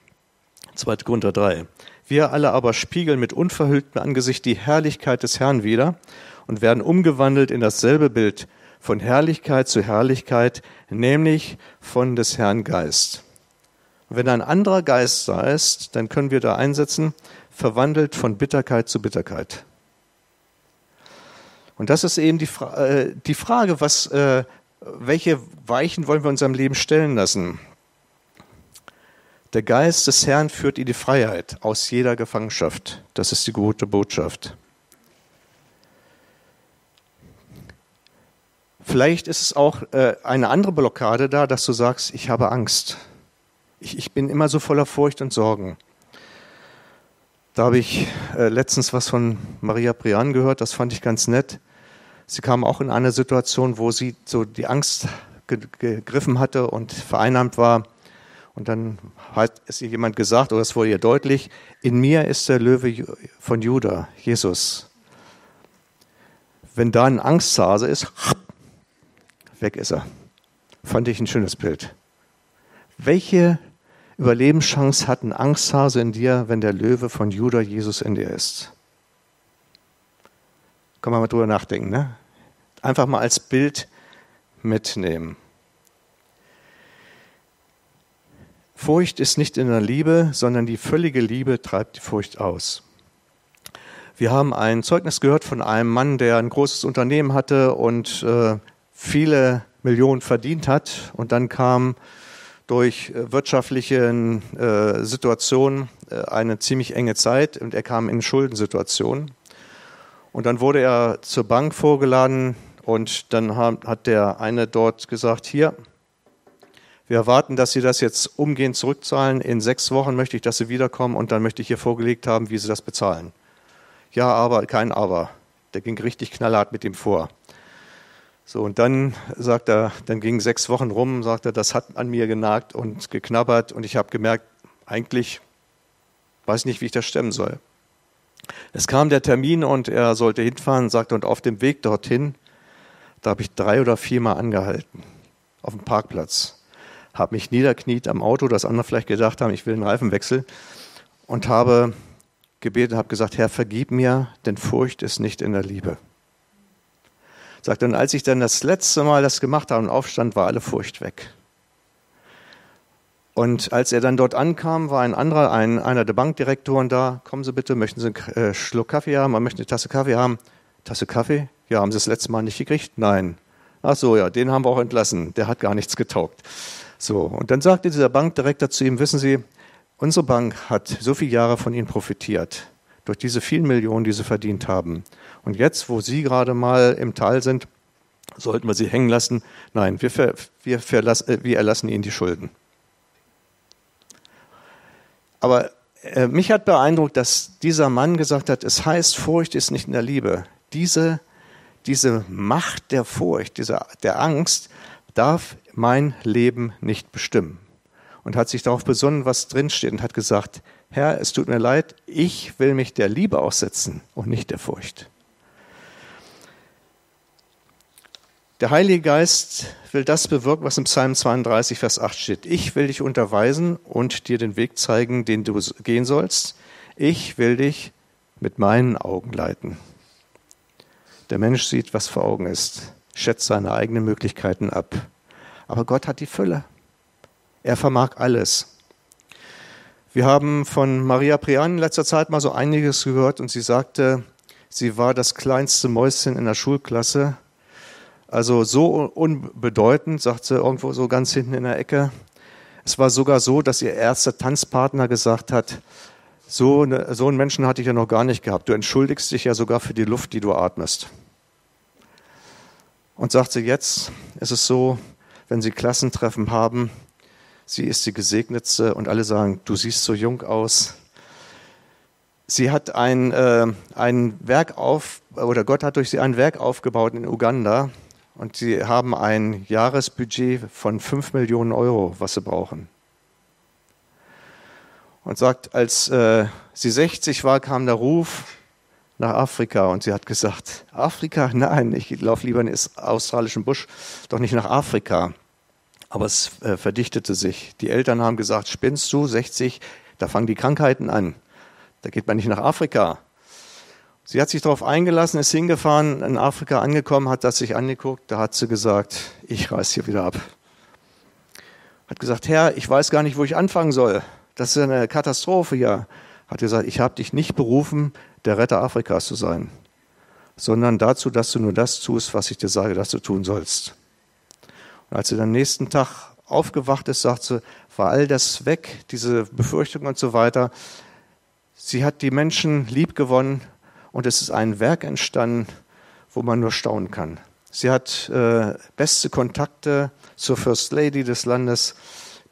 2. Korinther 3. Wir alle aber spiegeln mit unverhülltem Angesicht die Herrlichkeit des Herrn wieder und werden umgewandelt in dasselbe Bild von Herrlichkeit zu Herrlichkeit, nämlich von des Herrn Geist. wenn ein anderer Geist da ist, dann können wir da einsetzen, verwandelt von Bitterkeit zu Bitterkeit. Und das ist eben die, Fra äh, die Frage, was, äh, welche Weichen wollen wir unserem Leben stellen lassen? Der Geist des Herrn führt in die Freiheit aus jeder Gefangenschaft. Das ist die gute Botschaft. Vielleicht ist es auch äh, eine andere Blockade da, dass du sagst, ich habe Angst. Ich, ich bin immer so voller Furcht und Sorgen. Da habe ich äh, letztens was von Maria Brian gehört, das fand ich ganz nett. Sie kam auch in eine Situation, wo sie so die Angst gegriffen hatte und vereinnahmt war. Und dann hat es ihr jemand gesagt, oder es wurde ihr deutlich, in mir ist der Löwe von Juda, Jesus. Wenn da ein Angsthase ist, weg ist er. Fand ich ein schönes Bild. Welche Überlebenschance hat ein Angsthase in dir, wenn der Löwe von Judah Jesus in dir ist? Kann man mal drüber nachdenken, ne? Einfach mal als Bild mitnehmen. Furcht ist nicht in der Liebe, sondern die völlige Liebe treibt die Furcht aus. Wir haben ein Zeugnis gehört von einem Mann, der ein großes Unternehmen hatte und äh, viele Millionen verdient hat und dann kam durch äh, wirtschaftliche äh, Situationen äh, eine ziemlich enge Zeit und er kam in Schuldensituationen. Und dann wurde er zur Bank vorgeladen und dann hat der eine dort gesagt, hier, wir erwarten, dass Sie das jetzt umgehend zurückzahlen. In sechs Wochen möchte ich, dass Sie wiederkommen und dann möchte ich hier vorgelegt haben, wie Sie das bezahlen. Ja, aber, kein Aber. Der ging richtig knallhart mit ihm vor. So, und dann sagt er, dann gingen sechs Wochen rum, sagt er, das hat an mir genagt und geknabbert und ich habe gemerkt, eigentlich weiß nicht, wie ich das stemmen soll. Es kam der Termin und er sollte hinfahren, sagte, und auf dem Weg dorthin, da habe ich drei oder viermal angehalten, auf dem Parkplatz, habe mich niederkniet am Auto, dass andere vielleicht gedacht haben, ich will einen Reifenwechsel und habe gebetet, habe gesagt, Herr, vergib mir, denn Furcht ist nicht in der Liebe. Sagt, und als ich dann das letzte Mal das gemacht habe und aufstand, war alle Furcht weg. Und als er dann dort ankam, war ein anderer, ein, einer der Bankdirektoren da. Kommen Sie bitte, möchten Sie einen äh, Schluck Kaffee haben? Man möchte eine Tasse Kaffee haben. Tasse Kaffee? Ja, haben Sie das letzte Mal nicht gekriegt? Nein. Ach so, ja, den haben wir auch entlassen. Der hat gar nichts getaugt. So, und dann sagte dieser Bankdirektor zu ihm, wissen Sie, unsere Bank hat so viele Jahre von Ihnen profitiert, durch diese vielen Millionen, die Sie verdient haben. Und jetzt, wo Sie gerade mal im Tal sind, sollten wir Sie hängen lassen. Nein, wir, ver, wir, verlassen, äh, wir erlassen Ihnen die Schulden. Aber äh, mich hat beeindruckt, dass dieser Mann gesagt hat, es heißt, Furcht ist nicht in der Liebe. Diese, diese Macht der Furcht, diese, der Angst darf mein Leben nicht bestimmen. Und hat sich darauf besonnen, was drinsteht und hat gesagt, Herr, es tut mir leid, ich will mich der Liebe aussetzen und nicht der Furcht. Der Heilige Geist will das bewirken, was im Psalm 32, Vers 8 steht. Ich will dich unterweisen und dir den Weg zeigen, den du gehen sollst. Ich will dich mit meinen Augen leiten. Der Mensch sieht, was vor Augen ist, schätzt seine eigenen Möglichkeiten ab. Aber Gott hat die Fülle. Er vermag alles. Wir haben von Maria Prian in letzter Zeit mal so einiges gehört und sie sagte, sie war das kleinste Mäuschen in der Schulklasse. Also so unbedeutend, sagt sie irgendwo so ganz hinten in der Ecke. Es war sogar so, dass ihr erster Tanzpartner gesagt hat, so, eine, so einen Menschen hatte ich ja noch gar nicht gehabt. Du entschuldigst dich ja sogar für die Luft, die du atmest. Und sagt sie, jetzt ist es so, wenn sie Klassentreffen haben, sie ist die Gesegnetste und alle sagen, du siehst so jung aus. Sie hat ein, äh, ein Werk auf, oder Gott hat durch sie ein Werk aufgebaut in Uganda und sie haben ein Jahresbudget von 5 Millionen Euro, was sie brauchen. Und sagt, als äh, sie 60 war, kam der Ruf, nach Afrika und sie hat gesagt, Afrika? [laughs] Nein, ich laufe lieber in den australischen Busch, doch nicht nach Afrika. Aber es äh, verdichtete sich. Die Eltern haben gesagt, spinnst du, 60, da fangen die Krankheiten an. Da geht man nicht nach Afrika. Sie hat sich darauf eingelassen, ist hingefahren, in Afrika angekommen, hat das sich angeguckt, da hat sie gesagt, ich reise hier wieder ab. Hat gesagt, Herr, ich weiß gar nicht, wo ich anfangen soll. Das ist eine Katastrophe hier. Hat gesagt, ich habe dich nicht berufen, der Retter Afrikas zu sein, sondern dazu, dass du nur das tust, was ich dir sage, dass du tun sollst. Und als sie dann nächsten Tag aufgewacht ist, sagt sie, war all das weg, diese Befürchtungen und so weiter. Sie hat die Menschen lieb gewonnen und es ist ein Werk entstanden, wo man nur staunen kann. Sie hat äh, beste Kontakte zur First Lady des Landes,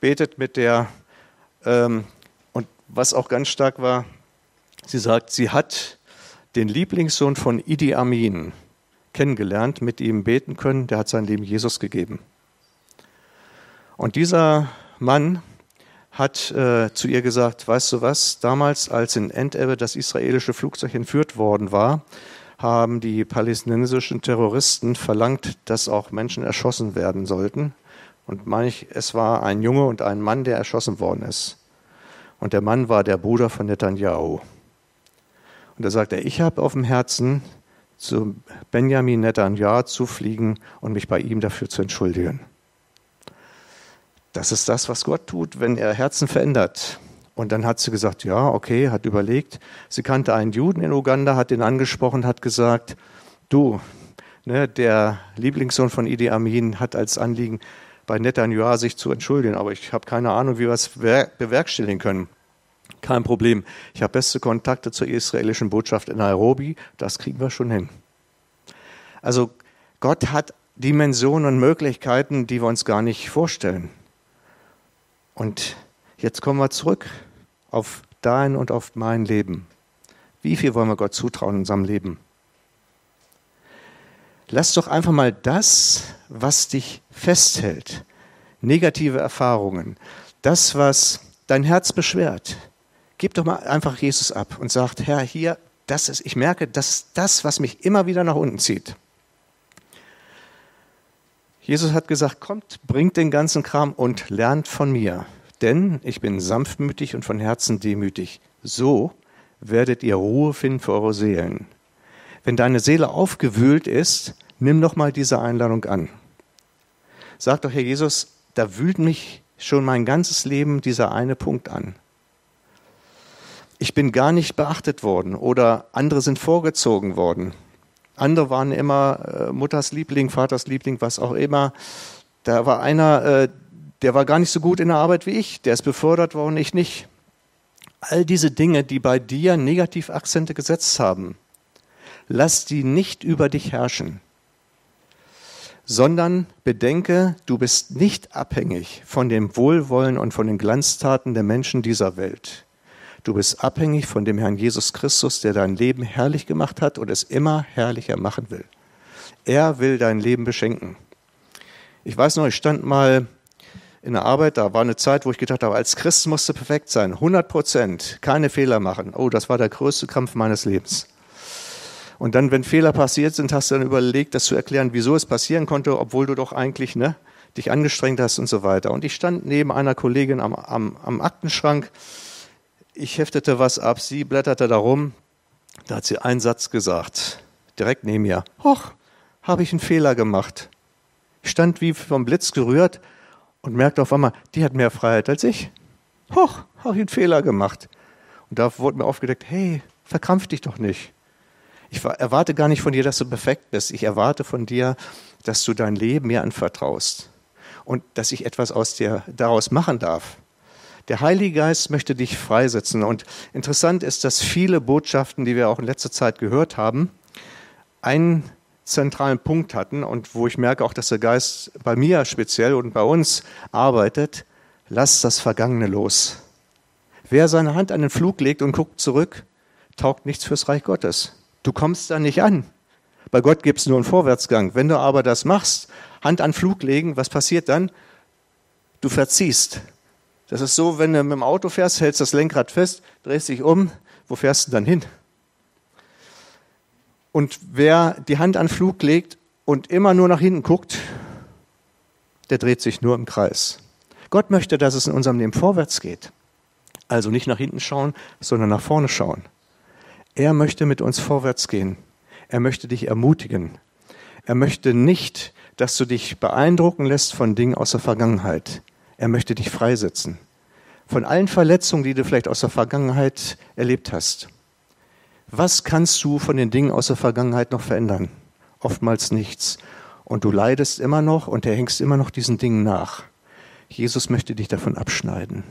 betet mit der ähm, und was auch ganz stark war, Sie sagt, sie hat den Lieblingssohn von Idi Amin kennengelernt, mit ihm beten können, der hat sein Leben Jesus gegeben. Und dieser Mann hat äh, zu ihr gesagt, weißt du was, damals, als in Entebbe das israelische Flugzeug entführt worden war, haben die palästinensischen Terroristen verlangt, dass auch Menschen erschossen werden sollten. Und meine ich, es war ein Junge und ein Mann, der erschossen worden ist. Und der Mann war der Bruder von Netanyahu. Und da sagt er, ich habe auf dem Herzen, zu Benjamin Netanyahu zu fliegen und mich bei ihm dafür zu entschuldigen. Das ist das, was Gott tut, wenn er Herzen verändert. Und dann hat sie gesagt, ja, okay, hat überlegt. Sie kannte einen Juden in Uganda, hat ihn angesprochen, hat gesagt, du, ne, der Lieblingssohn von Idi Amin hat als Anliegen, bei Netanyahu sich zu entschuldigen, aber ich habe keine Ahnung, wie wir es bewerkstelligen können. Kein Problem. Ich habe beste Kontakte zur israelischen Botschaft in Nairobi. Das kriegen wir schon hin. Also Gott hat Dimensionen und Möglichkeiten, die wir uns gar nicht vorstellen. Und jetzt kommen wir zurück auf dein und auf mein Leben. Wie viel wollen wir Gott zutrauen in unserem Leben? Lass doch einfach mal das, was dich festhält, negative Erfahrungen, das, was dein Herz beschwert, gib doch mal einfach Jesus ab und sagt, Herr, hier, das ist, ich merke, das ist das, was mich immer wieder nach unten zieht. Jesus hat gesagt, kommt, bringt den ganzen Kram und lernt von mir, denn ich bin sanftmütig und von Herzen demütig. So werdet ihr Ruhe finden für eure Seelen. Wenn deine Seele aufgewühlt ist, nimm doch mal diese Einladung an. Sag doch, Herr Jesus, da wühlt mich schon mein ganzes Leben dieser eine Punkt an ich bin gar nicht beachtet worden oder andere sind vorgezogen worden. Andere waren immer äh, Mutters Liebling, Vaters Liebling, was auch immer. Da war einer, äh, der war gar nicht so gut in der Arbeit wie ich, der ist befördert worden, ich nicht. All diese Dinge, die bei dir Negativakzente gesetzt haben, lass die nicht über dich herrschen, sondern bedenke, du bist nicht abhängig von dem Wohlwollen und von den Glanztaten der Menschen dieser Welt. Du bist abhängig von dem Herrn Jesus Christus, der dein Leben herrlich gemacht hat und es immer herrlicher machen will. Er will dein Leben beschenken. Ich weiß noch, ich stand mal in der Arbeit, da war eine Zeit, wo ich gedacht habe, als Christ musste perfekt sein, 100 Prozent, keine Fehler machen. Oh, das war der größte Kampf meines Lebens. Und dann, wenn Fehler passiert sind, hast du dann überlegt, das zu erklären, wieso es passieren konnte, obwohl du doch eigentlich ne, dich angestrengt hast und so weiter. Und ich stand neben einer Kollegin am, am, am Aktenschrank. Ich heftete was ab, sie blätterte darum. Da hat sie einen Satz gesagt, direkt neben mir. Hoch, habe ich einen Fehler gemacht. Ich stand wie vom Blitz gerührt und merkte auf einmal, die hat mehr Freiheit als ich. Hoch, habe ich einen Fehler gemacht. Und da wurde mir aufgedeckt, hey, verkrampf dich doch nicht. Ich erwarte gar nicht von dir, dass du perfekt bist. Ich erwarte von dir, dass du dein Leben mir anvertraust und dass ich etwas aus dir daraus machen darf. Der Heilige Geist möchte dich freisetzen. Und interessant ist, dass viele Botschaften, die wir auch in letzter Zeit gehört haben, einen zentralen Punkt hatten und wo ich merke auch, dass der Geist bei mir speziell und bei uns arbeitet. Lass das Vergangene los. Wer seine Hand an den Flug legt und guckt zurück, taugt nichts fürs Reich Gottes. Du kommst da nicht an. Bei Gott gibt es nur einen Vorwärtsgang. Wenn du aber das machst, Hand an Flug legen, was passiert dann? Du verziehst. Das ist so, wenn du mit dem Auto fährst, hältst das Lenkrad fest, drehst dich um, wo fährst du dann hin? Und wer die Hand an Flug legt und immer nur nach hinten guckt, der dreht sich nur im Kreis. Gott möchte, dass es in unserem Leben vorwärts geht. Also nicht nach hinten schauen, sondern nach vorne schauen. Er möchte mit uns vorwärts gehen. Er möchte dich ermutigen. Er möchte nicht, dass du dich beeindrucken lässt von Dingen aus der Vergangenheit. Er möchte dich freisetzen. Von allen Verletzungen, die du vielleicht aus der Vergangenheit erlebt hast. Was kannst du von den Dingen aus der Vergangenheit noch verändern? Oftmals nichts. Und du leidest immer noch und er hängst immer noch diesen Dingen nach. Jesus möchte dich davon abschneiden.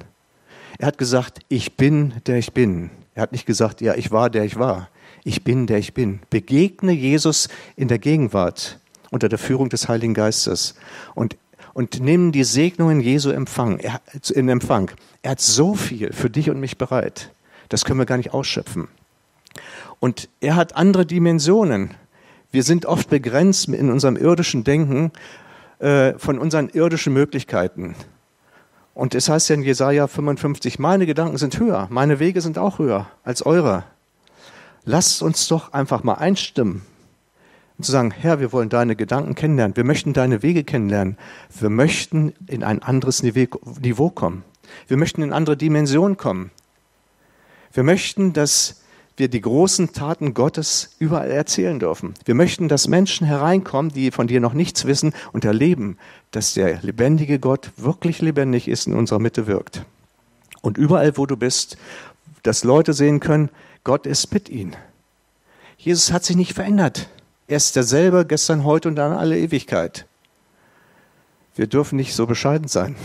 Er hat gesagt, ich bin, der ich bin. Er hat nicht gesagt, ja, ich war, der ich war. Ich bin, der ich bin. Begegne Jesus in der Gegenwart unter der Führung des Heiligen Geistes und, und nimm die Segnungen Jesu Empfang, in Empfang. Er hat so viel für dich und mich bereit. Das können wir gar nicht ausschöpfen. Und er hat andere Dimensionen. Wir sind oft begrenzt in unserem irdischen Denken äh, von unseren irdischen Möglichkeiten. Und es heißt ja in Jesaja 55, meine Gedanken sind höher, meine Wege sind auch höher als eure. Lasst uns doch einfach mal einstimmen und zu sagen, Herr, wir wollen deine Gedanken kennenlernen, wir möchten deine Wege kennenlernen, wir möchten in ein anderes Niveau kommen, wir möchten in andere Dimensionen kommen. Wir möchten, dass wir die großen Taten Gottes überall erzählen dürfen. Wir möchten, dass Menschen hereinkommen, die von dir noch nichts wissen und erleben, dass der lebendige Gott wirklich lebendig ist, in unserer Mitte wirkt. Und überall, wo du bist, dass Leute sehen können, Gott ist mit ihnen. Jesus hat sich nicht verändert. Er ist derselbe gestern, heute und an alle Ewigkeit. Wir dürfen nicht so bescheiden sein,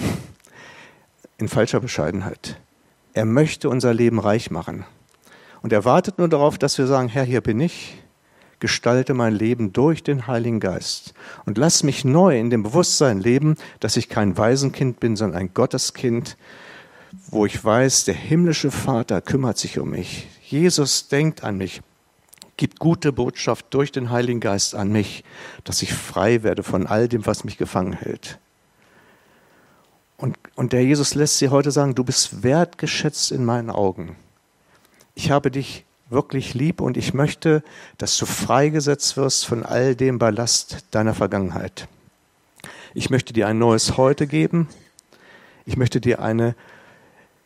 [laughs] in falscher Bescheidenheit. Er möchte unser Leben reich machen. Und er wartet nur darauf, dass wir sagen, Herr, hier bin ich, gestalte mein Leben durch den Heiligen Geist und lass mich neu in dem Bewusstsein leben, dass ich kein Waisenkind bin, sondern ein Gotteskind, wo ich weiß, der himmlische Vater kümmert sich um mich. Jesus denkt an mich, gibt gute Botschaft durch den Heiligen Geist an mich, dass ich frei werde von all dem, was mich gefangen hält. Und, und der Jesus lässt sie heute sagen, du bist wertgeschätzt in meinen Augen ich habe dich wirklich lieb und ich möchte, dass du freigesetzt wirst von all dem Ballast deiner Vergangenheit. Ich möchte dir ein neues Heute geben. Ich möchte dir eine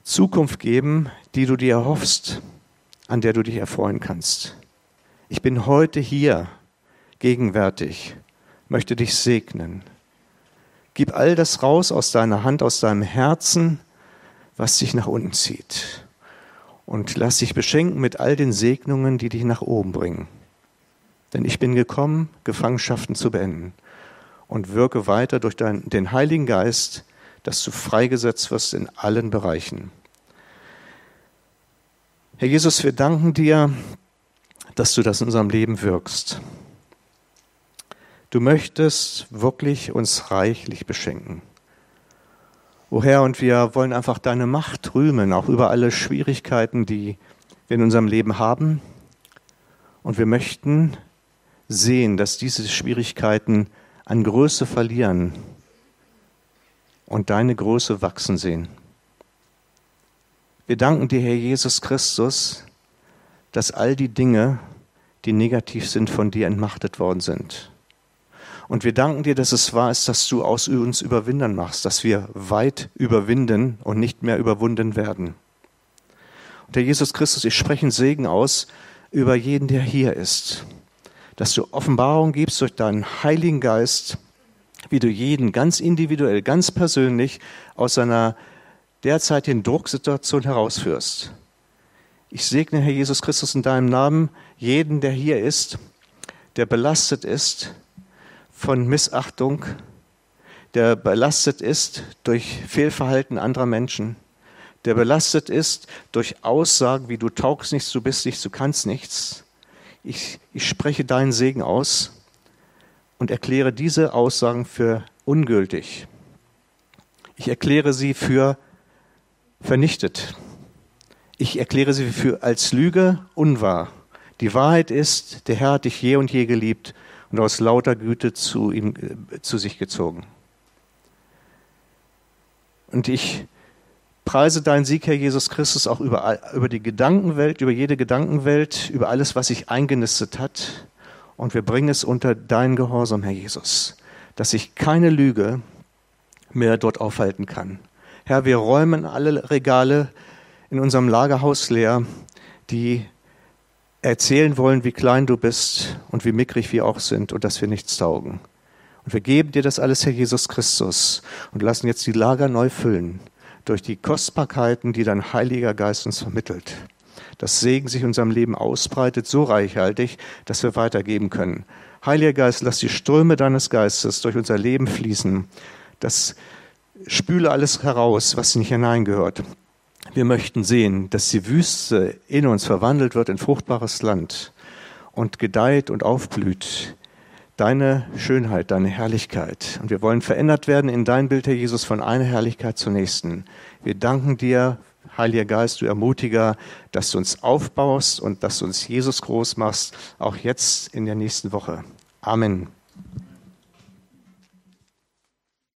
Zukunft geben, die du dir erhoffst, an der du dich erfreuen kannst. Ich bin heute hier gegenwärtig, möchte dich segnen. Gib all das raus aus deiner Hand, aus deinem Herzen, was dich nach unten zieht und lass dich beschenken mit all den Segnungen, die dich nach oben bringen. Denn ich bin gekommen, Gefangenschaften zu beenden. Und wirke weiter durch dein, den Heiligen Geist, dass du freigesetzt wirst in allen Bereichen. Herr Jesus, wir danken dir, dass du das in unserem Leben wirkst. Du möchtest wirklich uns reichlich beschenken. O Herr, und wir wollen einfach deine Macht rühmen, auch über alle Schwierigkeiten, die wir in unserem Leben haben. Und wir möchten sehen, dass diese Schwierigkeiten an Größe verlieren und deine Größe wachsen sehen. Wir danken dir, Herr Jesus Christus, dass all die Dinge, die negativ sind, von dir entmachtet worden sind. Und wir danken dir, dass es wahr ist, dass du aus uns Überwindern machst, dass wir weit überwinden und nicht mehr überwunden werden. Und Herr Jesus Christus, ich spreche einen Segen aus über jeden, der hier ist, dass du Offenbarung gibst durch deinen Heiligen Geist, wie du jeden ganz individuell, ganz persönlich aus seiner derzeitigen Drucksituation herausführst. Ich segne, Herr Jesus Christus, in deinem Namen jeden, der hier ist, der belastet ist, von Missachtung, der belastet ist durch Fehlverhalten anderer Menschen, der belastet ist durch Aussagen wie du taugst nichts, du bist nichts, du kannst nichts. Ich, ich spreche deinen Segen aus und erkläre diese Aussagen für ungültig. Ich erkläre sie für vernichtet. Ich erkläre sie für als Lüge unwahr. Die Wahrheit ist, der Herr hat dich je und je geliebt und aus lauter Güte zu ihm, äh, zu sich gezogen. Und ich preise deinen Sieg, Herr Jesus Christus, auch über, über die Gedankenwelt, über jede Gedankenwelt, über alles, was sich eingenistet hat. Und wir bringen es unter deinen Gehorsam, Herr Jesus, dass sich keine Lüge mehr dort aufhalten kann. Herr, wir räumen alle Regale in unserem Lagerhaus leer, die erzählen wollen, wie klein du bist und wie mickrig wir auch sind und dass wir nichts taugen. Und wir geben dir das alles, Herr Jesus Christus, und lassen jetzt die Lager neu füllen durch die Kostbarkeiten, die dein Heiliger Geist uns vermittelt. Dass Segen sich in unserem Leben ausbreitet, so reichhaltig, dass wir weitergeben können. Heiliger Geist, lass die Ströme deines Geistes durch unser Leben fließen. Das spüle alles heraus, was nicht hineingehört. Wir möchten sehen, dass die Wüste in uns verwandelt wird in fruchtbares Land und gedeiht und aufblüht. Deine Schönheit, deine Herrlichkeit. Und wir wollen verändert werden in dein Bild, Herr Jesus, von einer Herrlichkeit zur nächsten. Wir danken dir, Heiliger Geist, du Ermutiger, dass du uns aufbaust und dass du uns Jesus groß machst, auch jetzt in der nächsten Woche. Amen.